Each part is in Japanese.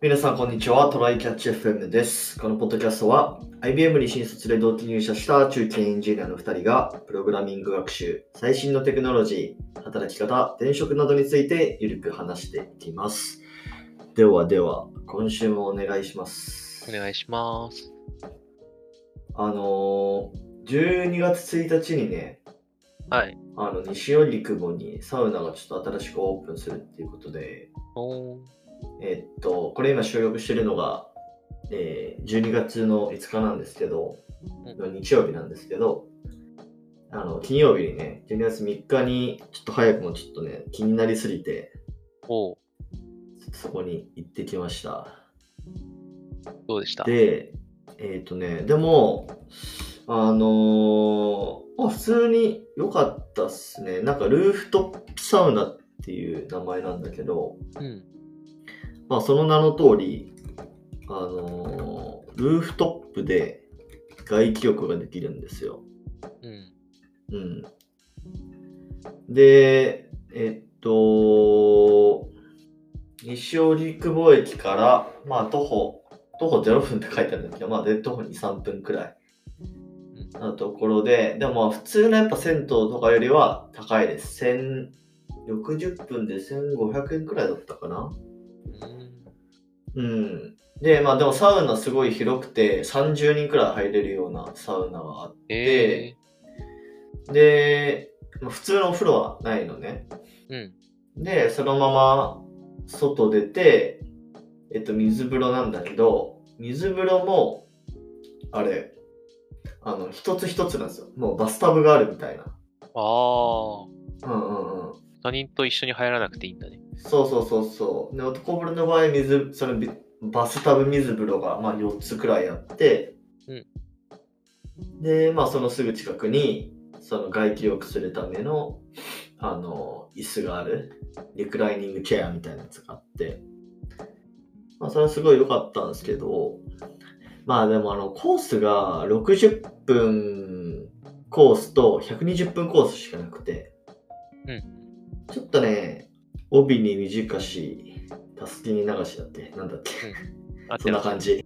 皆さん、こんにちは。トライキャッチ FM です。このポッドキャストは、IBM に新卒で同期入社した中堅エンジニアの2人が、プログラミング学習、最新のテクノロジー、働き方、転職などについてゆるく話していきます。ではでは、今週もお願いします。お願いします。あのー、12月1日にね、はい。あの、西荻窪にサウナがちょっと新しくオープンするっていうことで、えっと、これ今収録してるのが、えー12月の5日なんですけど、う日曜日なんですけど、あの、金曜日にね、12月3日に、ちょっと早くもちょっとね、気になりすぎて、おーそこに行ってきました。どうでした？で、えっ、とね、でも、あのーまあ普通に良かったっすね。なんかルーフトップサウナっていう名前なんだけど、うん。まあその名の通り、あのールーフトップで外気浴ができるんですよ。うん。うん。で、えっと、西荻窪駅から、まあ徒歩、徒歩0分って書いてあるんだけど、まあで徒歩2、3分くらいなところで、でもまあ普通のやっぱ銭湯とかよりは高いです。1000 60分で1500円くらいだったかなうん。うん。で、まあでもサウナすごい広くて30人くらい入れるようなサウナがあって、えで、まあ普通のお風呂はないのね。ー。うん。で、そのまま外出て、えっと、水風呂なんだけど、水風呂も、あれ、あの、一つ一つなんですよ。もうバスタブがあるみたいな。ああ。うんうんうん。他人と一緒に入らなくていいんだね。そうそうそうそう。で、男風呂の場合、水、そのビバスタブ水風呂が、まあ、4つくらいあって、うんで、まあ、そのすぐ近くに、その外気浴するための、あの、椅子がある、リクライニングチェアみたいなやつがあって、まあ、それはすごい良かったんですけど、まあ、でも、あの、コースが60分コースと120分コースしかなくて、うん。ちょっとね、帯に短し、たすきに流しだって、なんだっけ、そんなあってます感じ。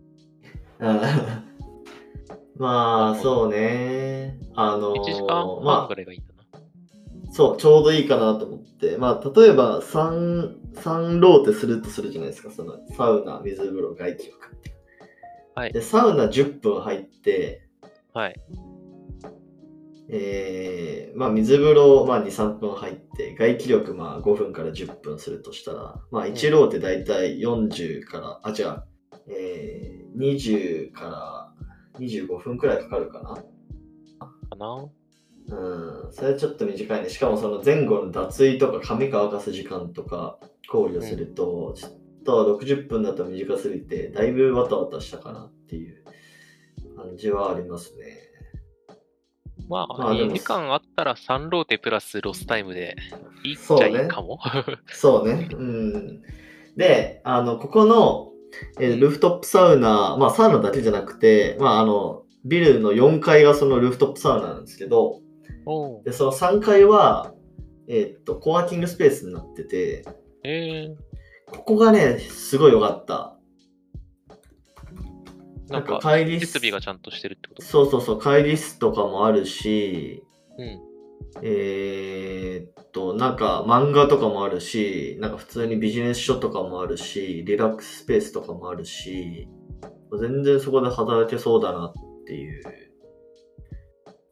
うん まあ、そうね。あの1時間半ま。あ、そう、ちょうどいいかなと思って。まあ、例えば、3、3ローテするとするじゃないですか。その、サウナ、水風呂、外気浴って。はいで、サウナ10分入って、はい。えー、まあ水風呂、まあ2、3分入って、外気力まあ5分から10分するとしたら、まあ1ローってだいたい40から、あ、違う、えー、20から25分くらいかかるかな。かなうん、それはちょっと短いね。しかもその前後の脱衣とか髪乾かす時間とか考慮すると、ちょっと60分だと短すぎて、だいぶワタワタしたかなっていう感じはありますね。まあ、まあでも2時間あったら3ローテプラスロスタイムでいいっちゃそうねいいかも。そうね。うん。で、あの、ここの、えールーフトップサウナ、まあサウナだけじゃなくて、まああの、ビルの4階がそのルーフトップサウナなんですけど、で、その3階は、えーっと、コワーキングスペースになってて、えここがね、すごい良かった。ー。なんか、会議室設備がちゃんとしてるってこと？そうそうそう、会議室とかもあるし、うん。えーっと、なんか漫画とかもあるし、なんか普通にビジネス書とかもあるし、リラックススペースとかもあるし、全然そこで働けそうだなっていう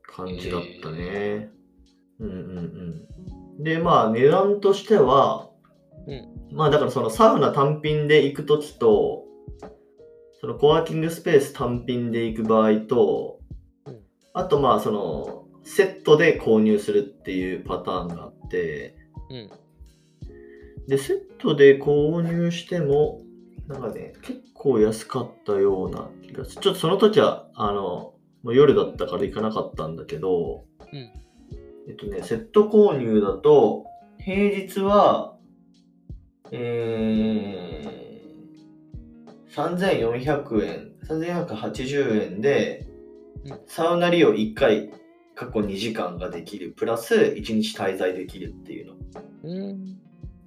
感じだったね。うんうんうん。で、まあ値段としては、うんまあだからそのサウナ単品で行くときと、そのコワーキングスペース単品で行く場合と、うんあとまあそのセットで購入するっていうパターンがあって、うん。で、セットで購入しても、なんかね、結構安かったような気がする。ちょっとその時は、あの、もう夜だったから行かなかったんだけど、うんえっとね、セット購入だと、平日は、えー、3400円、3480円でうん、サウナ利用1回、過去2時間ができる、プラス1日滞在できるっていうの。うん。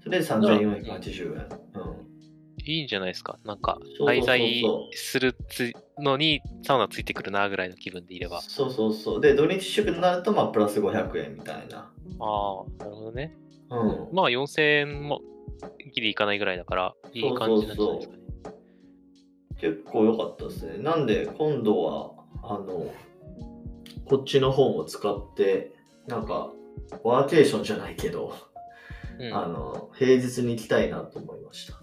それで3480円。うん。いいんじゃないですか。なんか、そうそうそうそう滞在するつのにサウナついてくるなぐらいの気分でいれば。そうそうそう。で、土日祝になると、まあ、プラス500円みたいな。ああ、なるほどね。うん。まあ4000円もギリいかないぐらいだから、いい感じなんじゃないですかね。結構良かったですね。なんで、今度は、あの、こっちの方も使って、なんか、ワーケーションじゃないけど、うんあの、平日に行きたいなと思いました。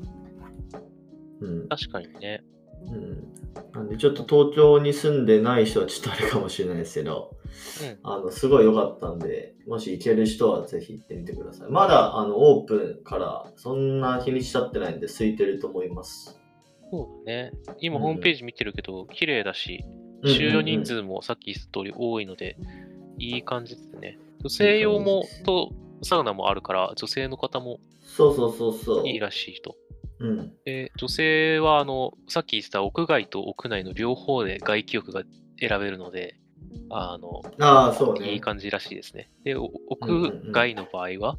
うん。確かにね。うん。なんで、ちょっと東京に住んでない人はちょっとあれかもしれないですけど、うんあの、すごい良かったんで、もし行ける人はぜひ行ってみてください。まだ、あの、オープンからそんな日にち経ってないんで、空いてると思います。そうだね。今うんホームページ見てるけど、綺麗だし、うん収容人数もさっき言った通り多いので、いい感じですね。女性用もとサウナもあるから、女性の方もそうそうそうそう。いいらしい人。うん。で女性はあの、さっき言ってた屋外と屋内の両方で外気浴が選べるので、あの、ああ、そうね。いい感じらしいですね。で、屋外の場合は、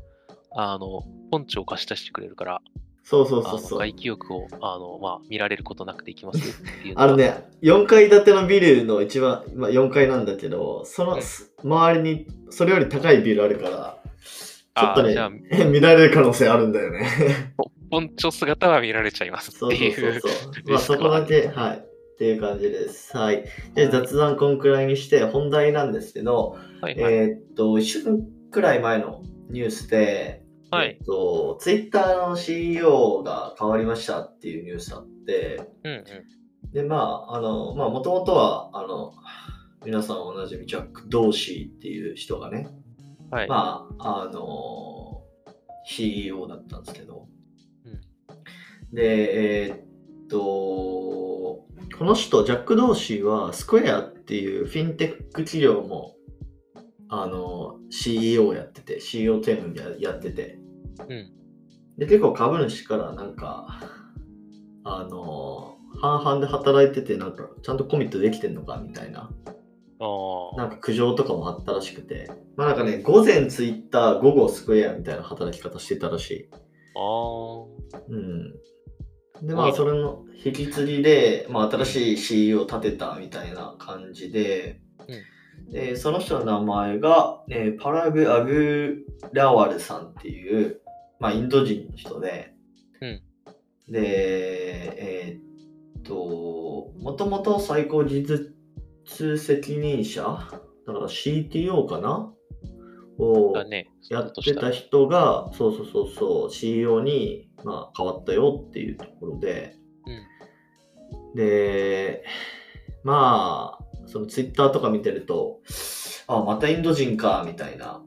あの、ポンチョを貸し出してくれるから、そうそうそうそう。外気浴をあの、まあ、見られることなくできますよっていう あのね、4階建てのビルの一番、まあ、4階なんだけど、その周りにそれより高いビルあるから、ちょっとね 見られる可能性あるんだよね。ポポンチョ姿は見られちゃいますっそうてそういう。そうそう。まあそこだけ、はい。っていう感じです。はい。で、雑談こんくらいにして、本題なんですけど、はいはい。えーっと、1週間くらい前のニュースで、はいえっと、ツイッターの CEO が変わりましたっていうニュースあって、うんうん。で、まあ、あの、まあ、もともとは、あの、皆さんおなじみ、ジャック・ドーシーっていう人がね、はい。まあ、あの、CEO だったんですけど、で、えーっと、この人、ジャック・ドーシーは、スクエアっていうフィンテック企業も、あの、CEO やってて、CEO テームややってて、うん。で、結構株主からなんか、あの、半々で働いてて、なんか、ちゃんとコミットできてんのかみたいな。なんか苦情とかもあったらしくて、まあなんかね、午前ツイッター、午後スクエアみたいな働き方してたらしい。ああ。うん。で、まあ、それの引き継ぎで、まあ、新しい CEO を立てたみたいな感じで、で、その人の名前が、えーパラグ・アグラワルさんっていう、まあ、インド人の人で、うん。で、えーっと、もともと最高技術責任者だから CTO かな？を。やってた人が、そうそうそうそう、CEO に、まあ、変わったよっていうところで、で、まあ、そのツイッターとか見てると、あ、またインド人か、みたいな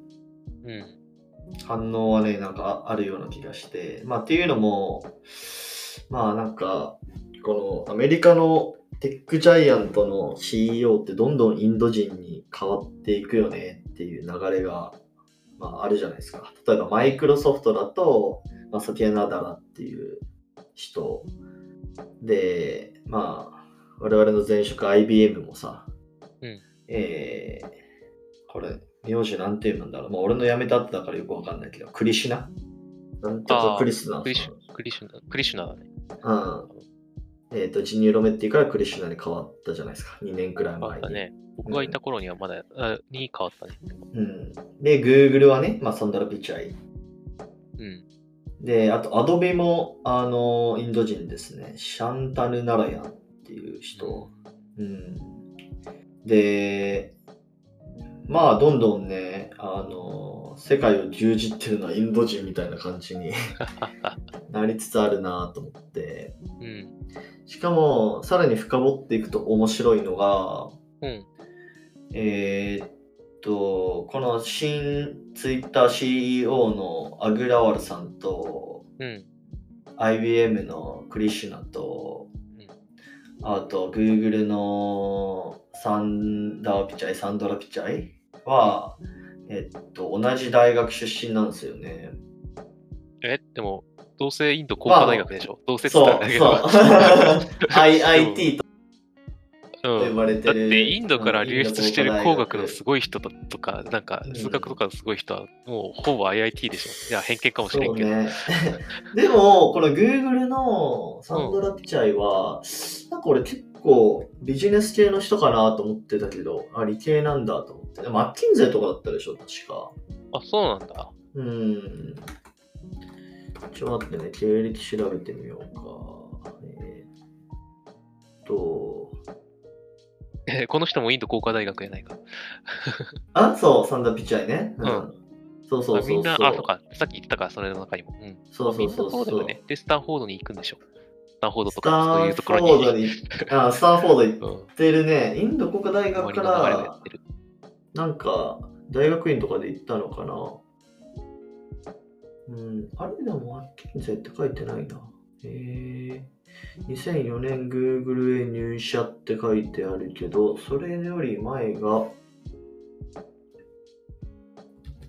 うん。反応はね、なんかあるような気がして、まあっていうのも、まあなんか、このアメリカのテックジャイアントの CEO ってどんどんインド人に変わっていくよねっていう流れが、まああるじゃないですか。例えばマイクロソフトだと、まあサティア・ナダラっていう人で、まあ我々の前職 IBM もさ、うんえー、これ、名字なんて言うんだろう。まあ、俺の辞めたってだからよくわかんないけど、クリシュナ？なんとかクリスナクリシュクリシュナ、クリシュナだね。うん。えっ、と、ジニューロメッティからクリシュナに変わったじゃないですか。2年くらいあ前に。ね。僕がいた頃にはまだ、あに変わったね。うん。で、Google はね、まあ、サンダラ・ピチャイ。うん。で、あと、Adobe も、あの、インド人ですね。シャンタヌ・ナラヤンっていう人。うん。で、まあ、どんどんね、あの、世界を牛耳ってるのはインド人みたいな感じに なりつつあるなと思って。うん。しかも、さらに深掘っていくと面白いのが、うん。えーっと、この新ツイッター CEO のアグラワルさんと、うん。IBM のクリシュナと、うんあと Google のサンダーピチャイ、サンドラピチャイは、えっと、同じ大学出身なんですよね。え、でも、どうせインド工科大学でしょ、どうせって言そう、ったんだけそど。う。I- IT と、うん呼ばれてる。だってインドから流出してる工学のすごごい人だとか、なんかうん数学とかのすごい人はもうほぼ IIT でしょ。いや、偏見かもしれんけど。ね。でも、この Google のサンドラ・ピチャイは、なんか俺結構ビジネス系の人かなと思ってたけど、あ、理系なんだと思って。マッキンゼーとかだったでしょ、確か。あ、そうなんだ。うん。ちょっと待ってね、経歴調べてみようか。えーっと、え この人もインド工科大学やないか。あ、そう、サンダーピチャイね。うんそうそうそうそう。あみんな、あ、そうか。さっき言ったか、それの中にも。うん。そうそうそうそう。そうだよね。で、スタンフォードに行くんでしょ。スタンフォードとスタか、そういンうところに。フォードに、あ、スタンフォード行うん。ってるね。インド国家大学から。なんか、大学院とかで行ったのかな。うん、あれでもマッキンゼーって書いてないな。へえ。2004年 Google へ入社って書いてあるけど、それより前が、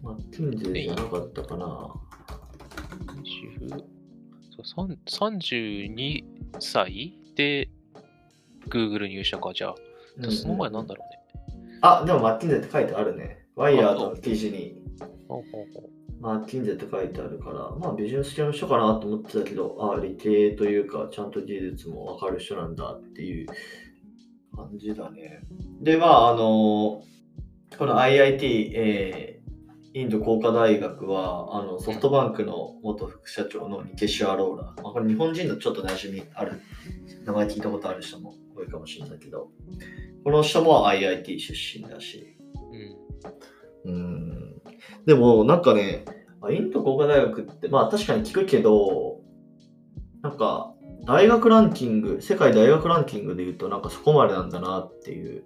マッキンゼーじゃなかったかな。20そうさん32歳で Google 入社か、じゃあ。じゃあその前なんだろうね。あ、でもマッキンゼーって書いてあるね。ワイヤードの記事に。マッキンゼーって書いてあるから、まあビジネス系の人かなと思ってたけど、ああ、理系というか、ちゃんと技術もわかる人なんだっていう感じだね。で、まあ、あのこの IIT、えーインド工科大学は、あのソフトバンクの元副社長のニケシュ・アローラ。まあ、これ日本人のちょっと馴染みある、名前聞いたことある人も多いかもしれないけど、この人も IIT 出身だし、うん。うんでも、なんかね、あインド工科大学って、まあ確かに聞くけど、なんか、大学ランキング、世界大学ランキングで言うと、なんかそこまでなんだなっていう。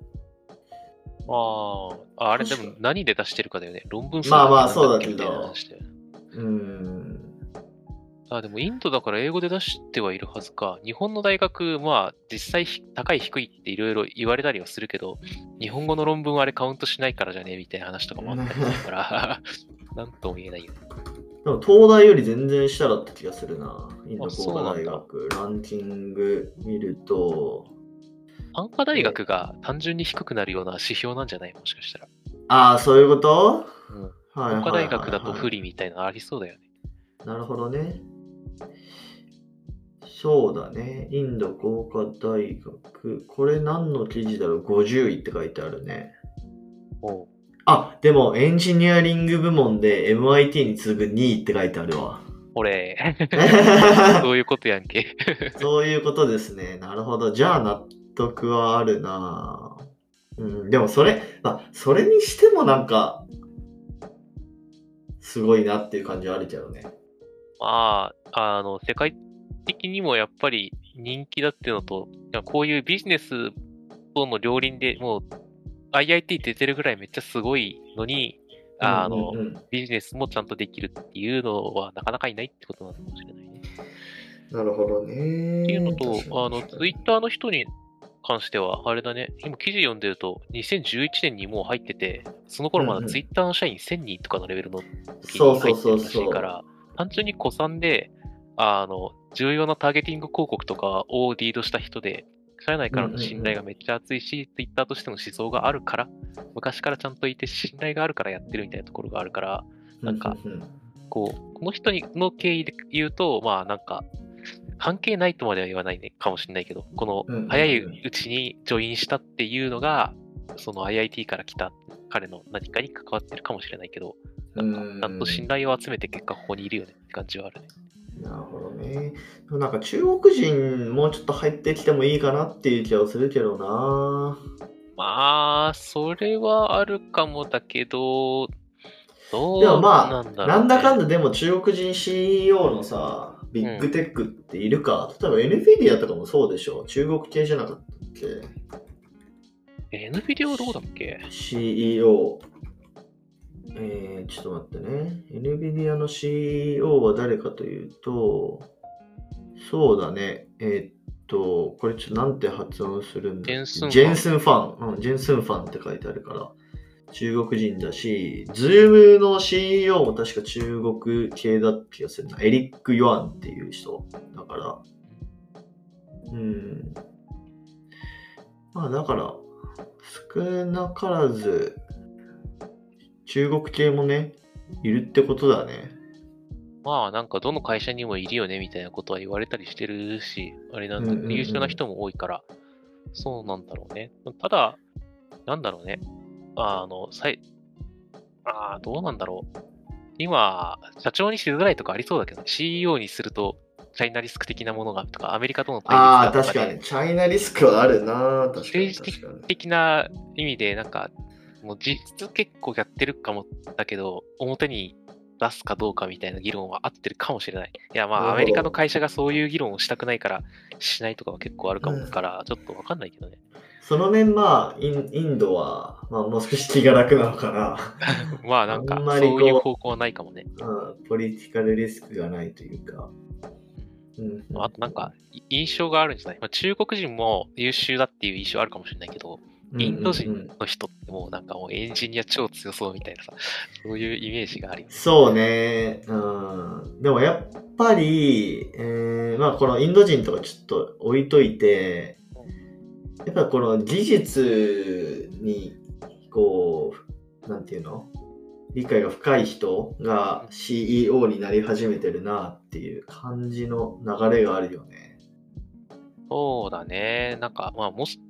ああ、あれでも何で出してるかだよね。論文数まあまあそうだけどうん。あ、でもインドだから英語で出してはいるはずか。日本の大学、まあ実際ひ高い低いっていろいろ言われたりはするけど、日本語の論文はあれカウントしないからじゃねみたいな話とかもあったりするから、なんとも言えないよね。でも東大より全然下だった気がするな。インドあそう工科大学。ランキング見ると、安科大学が単純に低くなるような指標なんじゃない？もしかしたら。ああ、そういうこと？うん。はいはい大学だと不利。利みたいなのありそうだよね。なるほどね。そうだね。インド工科大学。これ何の記事だろう ?50 位って書いてあるね。おうあ、でもエンジニアリング部門で MIT に次ぐ2位って書いてあるわ。俺、そういうことやんけ。そういうことですね。なるほど。じゃあ納得はあるなうん、でもそれ、まあ、それにしてもなんか、すごいなっていう感じはあるけどね。まあ、あの、世界的にもやっぱり人気だっていうのと、こういうビジネスとの両輪でもう IIT 出てるぐらいめっちゃすごいのに、あの、うんうんうん。ビジネスもちゃんとできるっていうのはなかなかいないってことなのかもしれないね。なるほどね。っていうのと、あの、ツイッターの人に関しては、あれだね、今記事読んでると、2011年にもう入ってて、その頃まだツイッターの社員1000人とかのレベルの時に入ってるらしいから、単純に古参で、あの、重要なターゲティング広告とかをリードした人で、社内からの信頼がめっちゃ厚いし、ツイッターとしての思想があるから、昔からちゃんといて信頼があるからやってるみたいなところがあるから、なんかこう、この人の経緯で言うと、まあなんか、関係ないとまでは言わないねかもしれないけど、この早いうちにジョインしたっていうのが、その IIT から来た彼の何かに関わってるかもしれないけど、なんか、うんちゃんと信頼を集めて結果ここにいるよねって感じはあるね。なるほどね。でもなんか中国人もうちょっと入ってきてもいいかなっていう気はするけどな。まあ、それはあるかもだけど、どうでもまあなんだろう、ね。なんだかんだでも中国人 CEO のさ、ビッグテックっているか、例えば NVIDIA とかもそうでしょ中国系じゃなかったっけ？NVIDIA はどこだっけ ?CEO。えー、ちょっと待ってね。NVIDIA の CEO は誰かというと、そうだね。えーっと、これちょっとなんて発音するんだジェンスンファンジェンスンファン。うん、ジェンスンファンって書いてあるから。中国人だし、ズームの CEO も確か中国系だった気がするな。エリック・ヨアンっていう人。だから、うん。まあだから、少なからず、中国系もね、いるってことだね。まあなんかどの会社にもいるよねみたいなことは言われたりしてるし、あれなんだ、うんうんうん優秀な人も多いから、そうなんだろうね。ただ、なんだろうね。あの、さい、ああ、どうなんだろう。今、社長にしづらいとかありそうだけど、CEO にすると、チャイナリスク的なものがとか、アメリカとの対ああ、立だとかで確かに。チャイナリスクはあるな。確かに。政治。的な意味で、なんか、もう実質結構やってるかもだけど、表に出すかどうかみたいな議論は合ってるかもしれない。いや、まあ、アメリカの会社がそういう議論をしたくないから、しないとかは結構あるかもから、ちょっとわかんないけどね。その面、まあイン、インドは、まあ、もう少し気が楽なのかな。まあ、なんかそうういう方向はないかもね。うん、ポリティカルリスクがないというか。うん、まああとなんか、い印象があるんじゃない、まあ、中国人も優秀だっていう印象あるかもしれないけど、インド人の人ってもうなんかもうエンジニア超強そうみたいなさ、そういうイメージがあるよね。そうね。うん。でもやっぱり、えーまあこのインド人とかちょっと置いといて、やっぱこの技術に、こう、なんていうの？理解が深い人が CEO になり始めてるなっていう感じの流れがあるよね。そうだね。なんか、まあ、もし、ぜ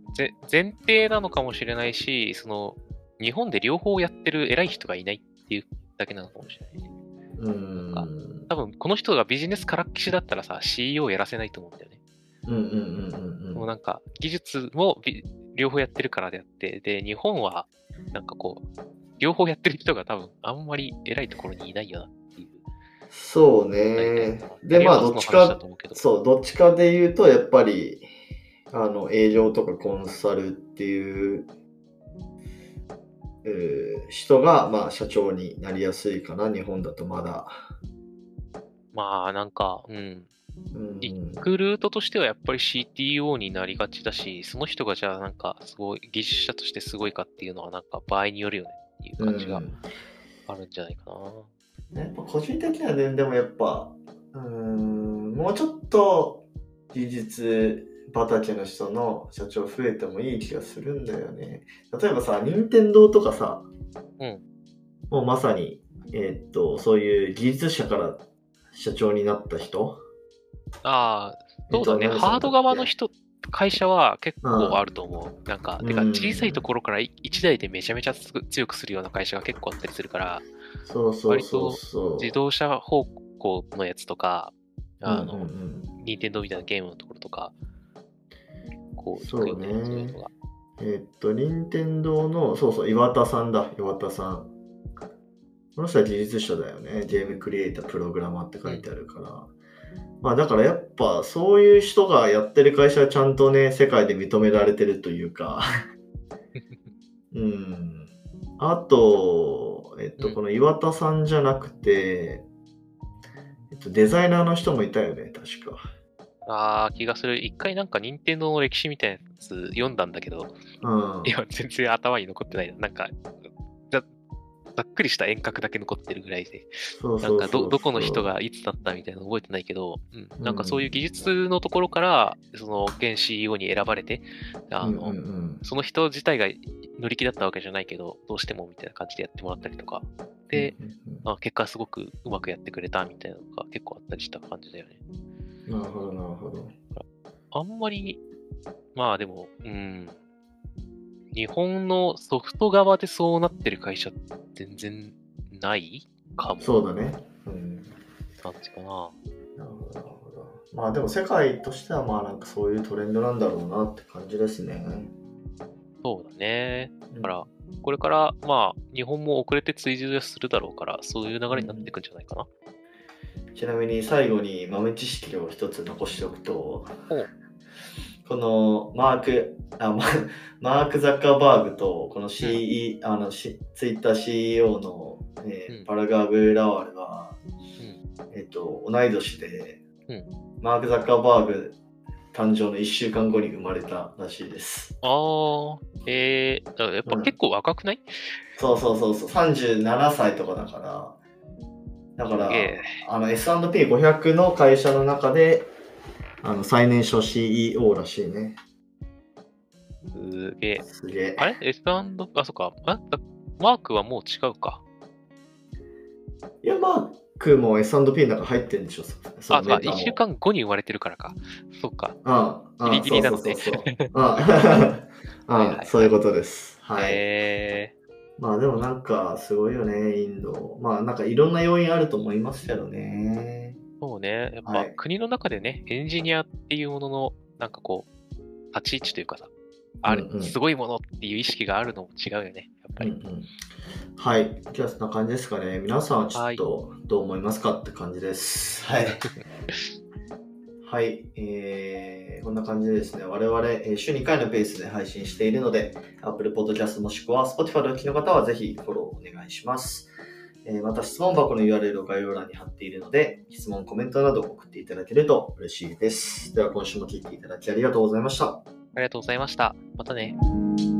前提なのかもしれないし、その、日本で両方やってる偉い人がいないっていうだけなのかもしれないね。うん。多分、この人がビジネスからっきしだったらさ、CEO やらせないと思うんだよね。うんうんうんうんう。もうんなんか、技術もビ両方やってるからであって、で、日本は、なんかこう、両方やってる人が多分、あんまり偉いところにいないよなっていう。そうね。で、まあどっちかそう、どっちかで言うと、やっぱり、あの、営業とかコンサルっていう、えー人が、まあ、社長になりやすいかな、日本だとまだ。まあ、なんか、うん。うん行くルートとしてはやっぱり CTO になりがちだし、その人がじゃあなんかすごい、技術者としてすごいかっていうのはなんか場合によるよねっていう感じがうんあるんじゃないかな。やっぱ個人的にはね、でもやっぱ、うーん、もうちょっと技術畑の人の社長増えてもいい気がするんだよね。例えばさ、任天堂とかさ、うんもうまさに、えーっと、そういう技術者から社長になった人？ああ、そうだね。えっとハード側の人、会社は結構あると思う。なんか、てかうん小さいところからい一台でめちゃめちゃ強くするような会社が結構あったりするから、そうそうそうそう。自動車方向のやつとか、あの、任天堂みたいなゲームのところとか、こう、そういうのが。えーっと、任天堂の、そうそう、岩田さんだ、岩田さん。この人は技術者だよね。ゲームクリエイター、プログラマーって書いてあるから。まあだからやっぱそういう人がやってる会社はちゃんとね、世界で認められてるというか。うん。あと、えっと、うんこの岩田さんじゃなくて、えっと、デザイナーの人もいたよね、確か。ああ、気がする。一回なんか任天堂の歴史みたいなやつ読んだんだけど、うん。いや、全然頭に残ってないな。なんか、ざざっくりした遠隔だけ残ってるぐらいで、なんかど、どこの人がいつだったみたいなの覚えてないけど、うん、なんかそういう技術のところから、その現 CEO に選ばれて、あの、うんうんうんその人自体が乗り気だったわけじゃないけど、どうしてもみたいな感じでやってもらったりとか、で、うんうんまあ、結果すごくうまくやってくれたみたいなのが結構あったりした感じだよね。うんなるほど、なるほど。あんまり、まあでも、うん。日本のソフト側でそうなってる会社全然ないかも。そうだね。うん。感じかな。なるほど、なるほど。まあでも世界としてはまあなんかそういうトレンドなんだろうなって感じですね。そうだね。だだから、これから、まあ、日本も遅れて追従するだろうから、そういう流れになっていくんじゃないかな。ちなみに最後に豆知識を一つ残しておくとお。う、このマーク、あママーク・ザッカーバーグとこの CE、あのしツイッター CEO の、えーうん。パラガーブ・ラワールは、うん。えっと、同い年で、うん。マーク・ザッカーバーグ誕生の1週間後に生まれたらしいです。あー、えー、やっぱうん。結構若くない、そうそうそうそう、37歳とかだから、だからあの S&P500 の会社の中で、あの最年少 CEO らしいね。すすげえ。すげえ。あれ ?S& あ、そっか。あだマークはもう違うか。いや、マークも S&P の中入ってるんでしょ、そあ、そうか。メタも1週間後に生まれてるからか。そっか。うんうんギリギリなのねそうそうそうそう うん そういうことです。はい。へまあでもなんかすごいよね、インド。まあなんかいろんな要因あると思いますけどね。ー。そうね。やっぱはい国の中でね、エンジニアっていうものの、なんかこう、立ち位置というかさ、ある、うんうんすごいものっていう意識があるのも違うよね。やっぱり。うんうんはい。じゃあそんな感じですかね。皆さんはちょっとどう思いますかって感じです。はい。はい、えー、こんな感じでですね、我々、え週2回のペースで配信しているので、Apple Podcast もしくは Spotify でお聞きの方はぜひフォローお願いします。えまた質問箱の URL を概要欄に貼っているので、質問、コメントなど送っていただけると嬉しいです。では今週も聴いていただきありがとうございました。ありがとうございました。またね。「